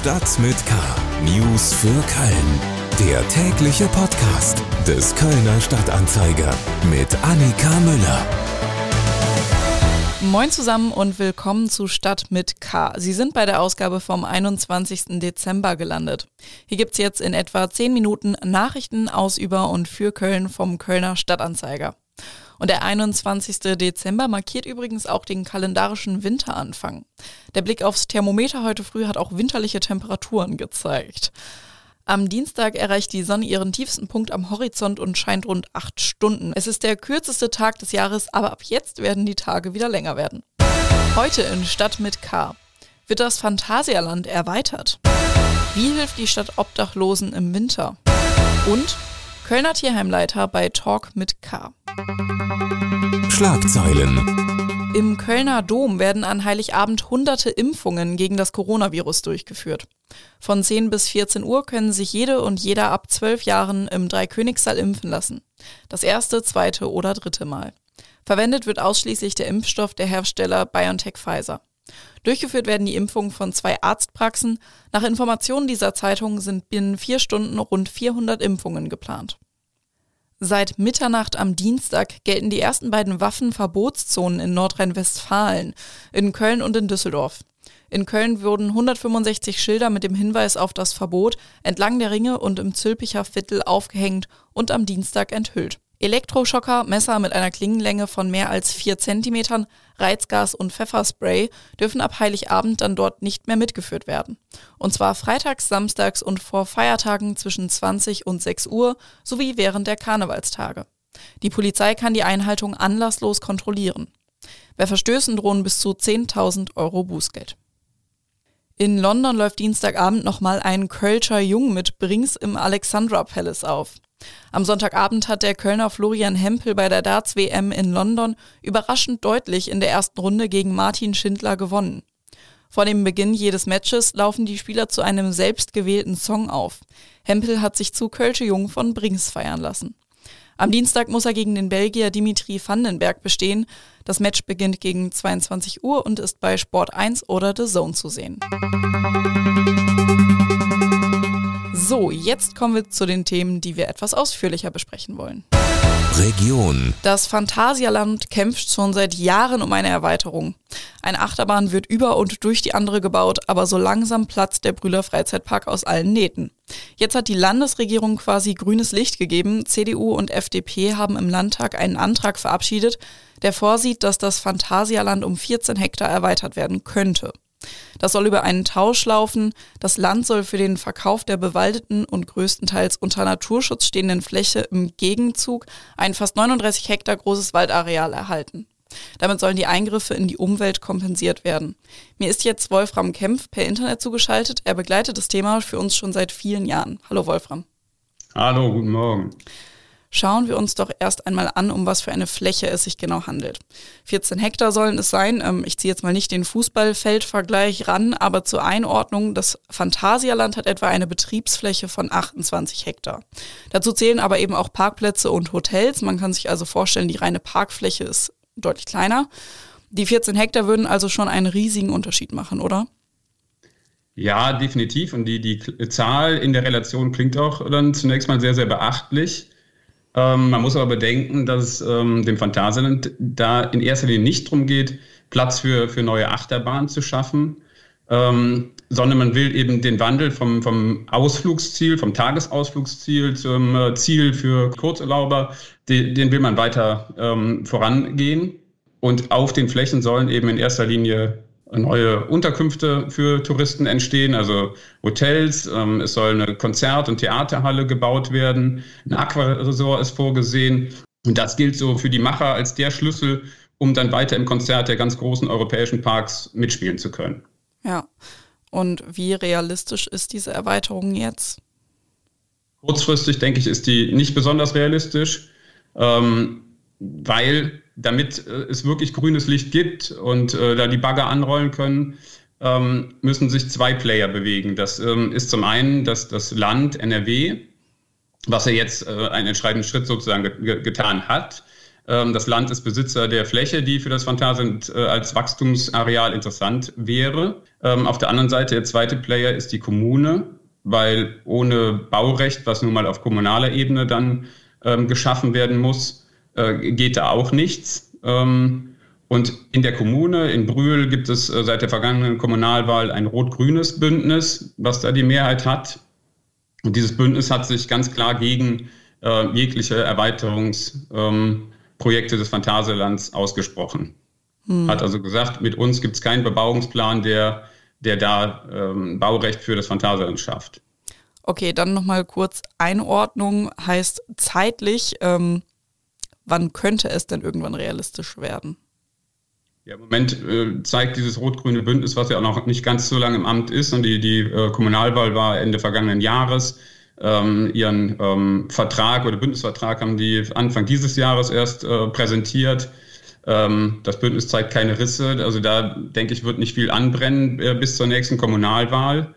Stadt mit K. News für Köln. Der tägliche Podcast des Kölner Stadtanzeiger mit Annika Müller. Moin zusammen und willkommen zu Stadt mit K. Sie sind bei der Ausgabe vom 21. Dezember gelandet. Hier gibt's jetzt in etwa 10 Minuten Nachrichten aus, über und für Köln vom Kölner Stadtanzeiger. Und der 21. Dezember markiert übrigens auch den kalendarischen Winteranfang. Der Blick aufs Thermometer heute früh hat auch winterliche Temperaturen gezeigt. Am Dienstag erreicht die Sonne ihren tiefsten Punkt am Horizont und scheint rund acht Stunden. Es ist der kürzeste Tag des Jahres, aber ab jetzt werden die Tage wieder länger werden. Heute in Stadt mit K wird das Phantasialand erweitert. Wie hilft die Stadt Obdachlosen im Winter? Und Kölner Tierheimleiter bei Talk mit K. Schlagzeilen. Im Kölner Dom werden an Heiligabend hunderte Impfungen gegen das Coronavirus durchgeführt. Von 10 bis 14 Uhr können sich jede und jeder ab 12 Jahren im Dreikönigssaal impfen lassen. Das erste, zweite oder dritte Mal. Verwendet wird ausschließlich der Impfstoff der Hersteller BioNTech Pfizer. Durchgeführt werden die Impfungen von zwei Arztpraxen. Nach Informationen dieser Zeitung sind binnen vier Stunden rund 400 Impfungen geplant. Seit Mitternacht am Dienstag gelten die ersten beiden Waffenverbotszonen in Nordrhein-Westfalen, in Köln und in Düsseldorf. In Köln wurden 165 Schilder mit dem Hinweis auf das Verbot entlang der Ringe und im Zülpicher Viertel aufgehängt und am Dienstag enthüllt. Elektroschocker, Messer mit einer Klingenlänge von mehr als vier Zentimetern, Reizgas und Pfefferspray dürfen ab Heiligabend dann dort nicht mehr mitgeführt werden. Und zwar freitags, samstags und vor Feiertagen zwischen 20 und 6 Uhr sowie während der Karnevalstage. Die Polizei kann die Einhaltung anlasslos kontrollieren. Bei Verstößen drohen bis zu 10.000 Euro Bußgeld. In London läuft Dienstagabend nochmal ein Kölscher Jung mit Brings im Alexandra Palace auf. Am Sonntagabend hat der Kölner Florian Hempel bei der Darts-WM in London überraschend deutlich in der ersten Runde gegen Martin Schindler gewonnen. Vor dem Beginn jedes Matches laufen die Spieler zu einem selbstgewählten Song auf. Hempel hat sich zu Kölsche Jung von Brings feiern lassen. Am Dienstag muss er gegen den Belgier Dimitri Vandenberg bestehen. Das Match beginnt gegen 22 Uhr und ist bei Sport 1 oder The Zone zu sehen. So, jetzt kommen wir zu den Themen, die wir etwas ausführlicher besprechen wollen. Region. Das Phantasialand kämpft schon seit Jahren um eine Erweiterung. Eine Achterbahn wird über und durch die andere gebaut, aber so langsam platzt der Brühler Freizeitpark aus allen Nähten. Jetzt hat die Landesregierung quasi grünes Licht gegeben. CDU und FDP haben im Landtag einen Antrag verabschiedet, der vorsieht, dass das Phantasialand um 14 Hektar erweitert werden könnte. Das soll über einen Tausch laufen. Das Land soll für den Verkauf der bewaldeten und größtenteils unter Naturschutz stehenden Fläche im Gegenzug ein fast 39 Hektar großes Waldareal erhalten. Damit sollen die Eingriffe in die Umwelt kompensiert werden. Mir ist jetzt Wolfram Kempf per Internet zugeschaltet. Er begleitet das Thema für uns schon seit vielen Jahren. Hallo Wolfram. Hallo, guten Morgen. Schauen wir uns doch erst einmal an, um was für eine Fläche es sich genau handelt. 14 Hektar sollen es sein. Ähm, ich ziehe jetzt mal nicht den Fußballfeldvergleich ran, aber zur Einordnung, das Phantasialand hat etwa eine Betriebsfläche von 28 Hektar. Dazu zählen aber eben auch Parkplätze und Hotels. Man kann sich also vorstellen, die reine Parkfläche ist deutlich kleiner. Die 14 Hektar würden also schon einen riesigen Unterschied machen, oder? Ja, definitiv. Und die, die Zahl in der Relation klingt auch dann zunächst mal sehr, sehr beachtlich. Ähm, man muss aber bedenken, dass es ähm, dem Phantasialand da in erster Linie nicht darum geht, Platz für, für neue Achterbahnen zu schaffen, ähm, sondern man will eben den Wandel vom, vom Ausflugsziel, vom Tagesausflugsziel zum äh, Ziel für Kurzerlauber, den, den will man weiter ähm, vorangehen. Und auf den Flächen sollen eben in erster Linie neue Unterkünfte für Touristen entstehen, also Hotels. Ähm, es soll eine Konzert- und Theaterhalle gebaut werden. Ein Aquaresort ist vorgesehen. Und das gilt so für die Macher als der Schlüssel, um dann weiter im Konzert der ganz großen europäischen Parks mitspielen zu können. Ja. Und wie realistisch ist diese Erweiterung jetzt? Kurzfristig, denke ich, ist die nicht besonders realistisch, ähm, weil damit äh, es wirklich grünes Licht gibt und äh, da die Bagger anrollen können, ähm, müssen sich zwei Player bewegen. Das ähm, ist zum einen das, das Land NRW, was ja jetzt äh, einen entscheidenden Schritt sozusagen ge getan hat. Ähm, das Land ist Besitzer der Fläche, die für das Phantasialand äh, als Wachstumsareal interessant wäre. Ähm, auf der anderen Seite, der zweite Player ist die Kommune, weil ohne Baurecht, was nun mal auf kommunaler Ebene dann ähm, geschaffen werden muss, äh, geht da auch nichts. Ähm, und in der Kommune, in Brühl, gibt es äh, seit der vergangenen Kommunalwahl ein rot-grünes Bündnis, was da die Mehrheit hat. Und dieses Bündnis hat sich ganz klar gegen äh, jegliche Erweiterungsprojekte ähm, des Phantasialands ausgesprochen. Hm. Hat also gesagt, mit uns gibt es keinen Bebauungsplan, der, der da ähm, Baurecht für das Phantasialand schafft. Okay, dann nochmal kurz Einordnung heißt zeitlich, ähm, wann könnte es denn irgendwann realistisch werden? Ja, Im Moment äh, zeigt dieses rot-grüne Bündnis, was ja noch nicht ganz so lange im Amt ist, und die, die äh, Kommunalwahl war Ende vergangenen Jahres, ähm, ihren ähm, Vertrag oder Bündnisvertrag haben die Anfang dieses Jahres erst äh, präsentiert. Ähm, das Bündnis zeigt keine Risse, also da denke ich, wird nicht viel anbrennen äh, bis zur nächsten Kommunalwahl.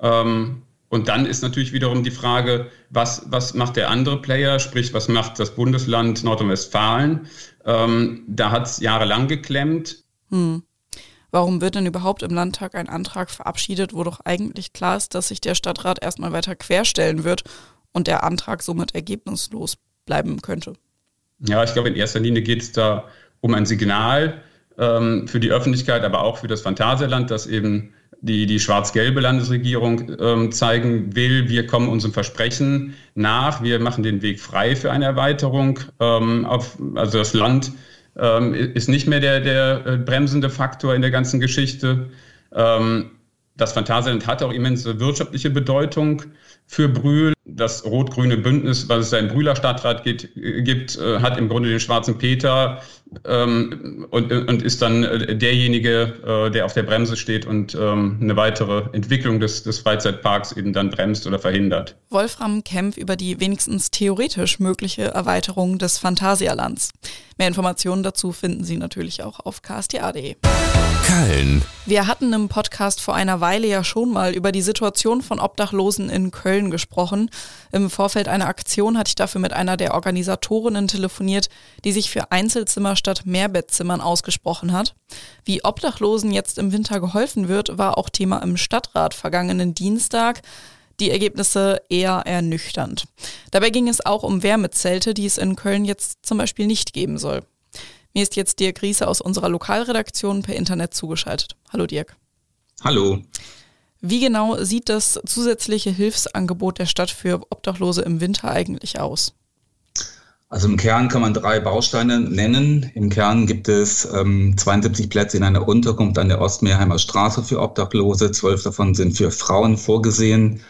Ähm, und dann ist natürlich wiederum die Frage, was, was macht der andere Player, sprich, was macht das Bundesland Nordrhein-Westfalen? Ähm, da hat es jahrelang geklemmt. Hm. Warum wird denn überhaupt im Landtag ein Antrag verabschiedet, wo doch eigentlich klar ist, dass sich der Stadtrat erstmal weiter querstellen wird und der Antrag somit ergebnislos bleiben könnte? Ja, ich glaube, in erster Linie geht es da um ein Signal ähm, für die Öffentlichkeit, aber auch für das Phantasialand, dass eben die, die schwarz-gelbe Landesregierung ähm, zeigen will, wir kommen unserem Versprechen nach, wir machen den Weg frei für eine Erweiterung. Ähm, auf, also das Land ähm, ist nicht mehr der, der äh, bremsende Faktor in der ganzen Geschichte. Ähm, das Phantasialand hat auch immense wirtschaftliche Bedeutung für Brühl. Das rot-grüne Bündnis, was es da im Brühler Stadtrat geht, gibt, äh, hat im Grunde den schwarzen Peter ähm, und, und ist dann äh, derjenige, äh, der auf der Bremse steht und ähm, eine weitere Entwicklung des, des Freizeitparks eben dann bremst oder verhindert. Wolfram kämpft über die wenigstens theoretisch mögliche Erweiterung des Phantasialands. Mehr Informationen dazu finden Sie natürlich auch auf ksta.de. Köln. Wir hatten im Podcast vor einer Weile ja schon mal über die Situation von Obdachlosen in Köln gesprochen. Im Vorfeld einer Aktion hatte ich dafür mit einer der Organisatorinnen telefoniert, die sich für Einzelzimmer statt Mehrbettzimmern ausgesprochen hat. Wie Obdachlosen jetzt im Winter geholfen wird, war auch Thema im Stadtrat vergangenen Dienstag die Ergebnisse eher ernüchternd. Dabei ging es auch um Wärmezelte, die es in Köln jetzt zum Beispiel nicht geben soll. Mir ist jetzt Dirk Riese aus unserer Lokalredaktion per Internet zugeschaltet. Hallo Dirk. Hallo. Wie genau sieht das zusätzliche Hilfsangebot der Stadt für Obdachlose im Winter eigentlich aus? Also im Kern kann man drei Bausteine nennen. Im Kern gibt es ähm, 72 Plätze in einer Unterkunft an der Ostmeerheimer Straße für Obdachlose. Zwölf davon sind für Frauen vorgesehen.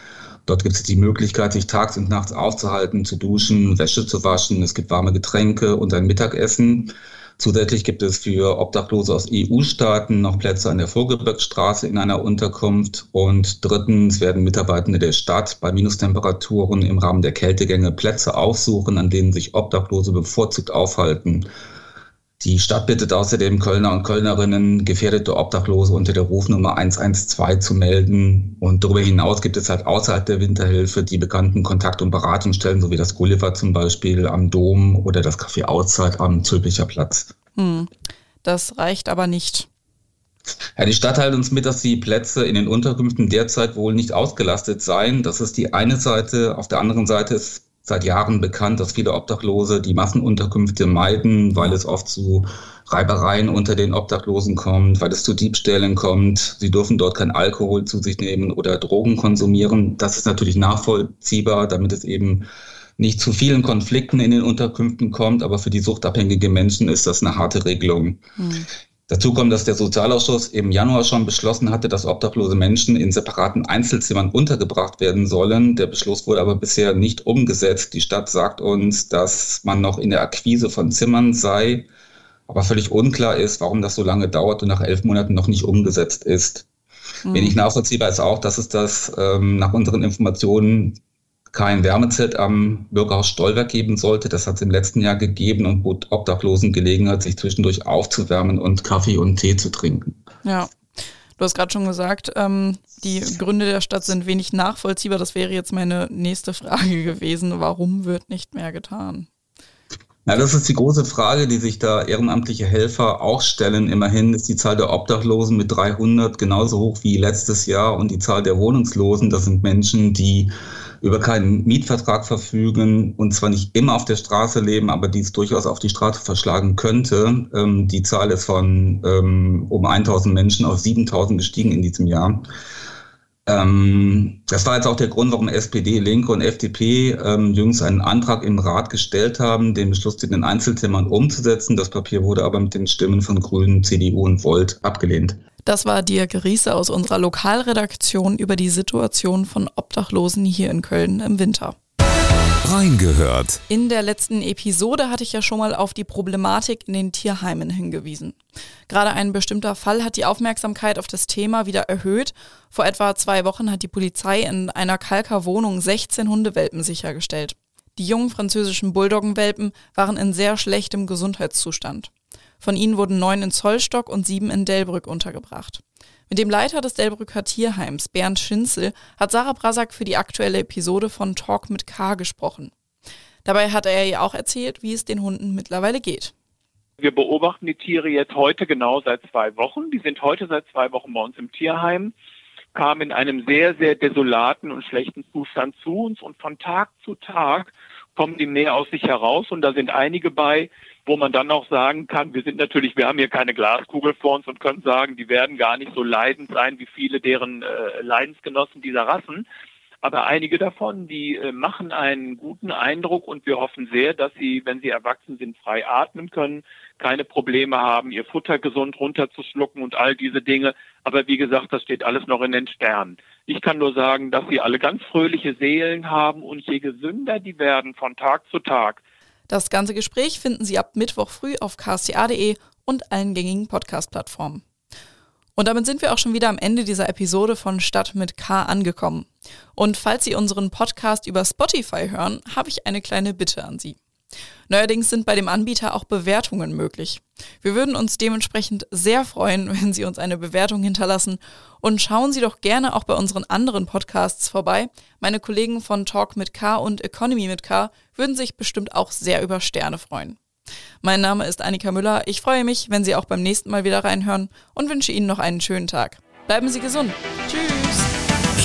Dort gibt es die Möglichkeit, sich tags und nachts aufzuhalten, zu duschen, Wäsche zu waschen. Es gibt warme Getränke und ein Mittagessen. Zusätzlich gibt es für Obdachlose aus EU-Staaten noch Plätze an der Vogelbergstraße in einer Unterkunft. Und drittens werden Mitarbeitende der Stadt bei Minustemperaturen im Rahmen der Kältegänge Plätze aufsuchen, an denen sich Obdachlose bevorzugt aufhalten. Die Stadt bittet außerdem Kölner und Kölnerinnen, gefährdete Obdachlose unter der Rufnummer 112 zu melden. Und darüber hinaus gibt es halt außerhalb der Winterhilfe die bekannten Kontakt- und Beratungsstellen, so wie das Gulliver zum Beispiel am Dom oder das Café Auszeit am Zülpicher Platz. Hm, das reicht aber nicht. Ja, die Stadt teilt uns mit, dass die Plätze in den Unterkünften derzeit wohl nicht ausgelastet seien. Das ist die eine Seite. Auf der anderen Seite ist seit Jahren bekannt, dass viele Obdachlose die Massenunterkünfte meiden, weil es oft zu Reibereien unter den Obdachlosen kommt, weil es zu Diebstählen kommt. Sie dürfen dort kein Alkohol zu sich nehmen oder Drogen konsumieren. Das ist natürlich nachvollziehbar, damit es eben nicht zu vielen Konflikten in den Unterkünften kommt, aber für die suchtabhängigen Menschen ist das eine harte Regelung. Mhm. Dazu kommt, dass der Sozialausschuss im Januar schon beschlossen hatte, dass obdachlose Menschen in separaten Einzelzimmern untergebracht werden sollen. Der Beschluss wurde aber bisher nicht umgesetzt. Die Stadt sagt uns, dass man noch in der Akquise von Zimmern sei, aber völlig unklar ist, warum das so lange dauert und nach elf Monaten noch nicht umgesetzt ist. Mhm. Wenig nachvollziehbar ist auch, dass es das ähm, nach unseren Informationen kein Wärmezelt am Bürgerhaus Stolberg geben sollte. Das hat es im letzten Jahr gegeben und bot Obdachlosen Gelegenheit, sich zwischendurch aufzuwärmen und Kaffee und Tee zu trinken. Ja. Du hast gerade schon gesagt, ähm, die Gründe der Stadt sind wenig nachvollziehbar. Das wäre jetzt meine nächste Frage gewesen. Warum wird nicht mehr getan? Na, das ist die große Frage, die sich da ehrenamtliche Helfer auch stellen. Immerhin ist die Zahl der Obdachlosen mit 300 genauso hoch wie letztes Jahr und die Zahl der Wohnungslosen, das sind Menschen, die über keinen Mietvertrag verfügen und zwar nicht immer auf der Straße leben, aber die es durchaus auf die Straße verschlagen könnte. Ähm, die Zahl ist von ähm, um 1000 Menschen auf 7000 gestiegen in diesem Jahr. Ähm, das war jetzt auch der Grund, warum SPD, Linke und FDP ähm, jüngst einen Antrag im Rat gestellt haben, den Beschluss in den Einzelzimmern umzusetzen. Das Papier wurde aber mit den Stimmen von Grünen, CDU und Volt abgelehnt. Das war Dirk Riese aus unserer Lokalredaktion über die Situation von Obdachlosen hier in Köln im Winter. Reingehört. In der letzten Episode hatte ich ja schon mal auf die Problematik in den Tierheimen hingewiesen. Gerade ein bestimmter Fall hat die Aufmerksamkeit auf das Thema wieder erhöht. Vor etwa zwei Wochen hat die Polizei in einer Kalker Wohnung 16 Hundewelpen sichergestellt. Die jungen französischen Bulldoggenwelpen waren in sehr schlechtem Gesundheitszustand. Von ihnen wurden neun in Zollstock und sieben in Delbrück untergebracht. Mit dem Leiter des Delbrücker Tierheims, Bernd Schinzel, hat Sarah Brasak für die aktuelle Episode von Talk mit K gesprochen. Dabei hat er ihr auch erzählt, wie es den Hunden mittlerweile geht. Wir beobachten die Tiere jetzt heute genau seit zwei Wochen. Die sind heute seit zwei Wochen bei uns im Tierheim, kamen in einem sehr, sehr desolaten und schlechten Zustand zu uns und von Tag zu Tag kommen die mehr aus sich heraus und da sind einige bei, wo man dann auch sagen kann, wir sind natürlich, wir haben hier keine Glaskugel vor uns und können sagen, die werden gar nicht so leidend sein wie viele deren äh, Leidensgenossen dieser Rassen. Aber einige davon, die äh, machen einen guten Eindruck und wir hoffen sehr, dass sie, wenn sie erwachsen sind, frei atmen können, keine Probleme haben, ihr Futter gesund runterzuschlucken und all diese Dinge. Aber wie gesagt, das steht alles noch in den Sternen. Ich kann nur sagen, dass sie alle ganz fröhliche Seelen haben und je gesünder die werden von Tag zu Tag, das ganze Gespräch finden Sie ab Mittwoch früh auf ksta.de und allen gängigen Podcast-Plattformen. Und damit sind wir auch schon wieder am Ende dieser Episode von Stadt mit K angekommen. Und falls Sie unseren Podcast über Spotify hören, habe ich eine kleine Bitte an Sie. Neuerdings sind bei dem Anbieter auch Bewertungen möglich. Wir würden uns dementsprechend sehr freuen, wenn Sie uns eine Bewertung hinterlassen und schauen Sie doch gerne auch bei unseren anderen Podcasts vorbei. Meine Kollegen von Talk mit K und Economy mit K würden sich bestimmt auch sehr über Sterne freuen. Mein Name ist Annika Müller. Ich freue mich, wenn Sie auch beim nächsten Mal wieder reinhören und wünsche Ihnen noch einen schönen Tag. Bleiben Sie gesund. Tschüss.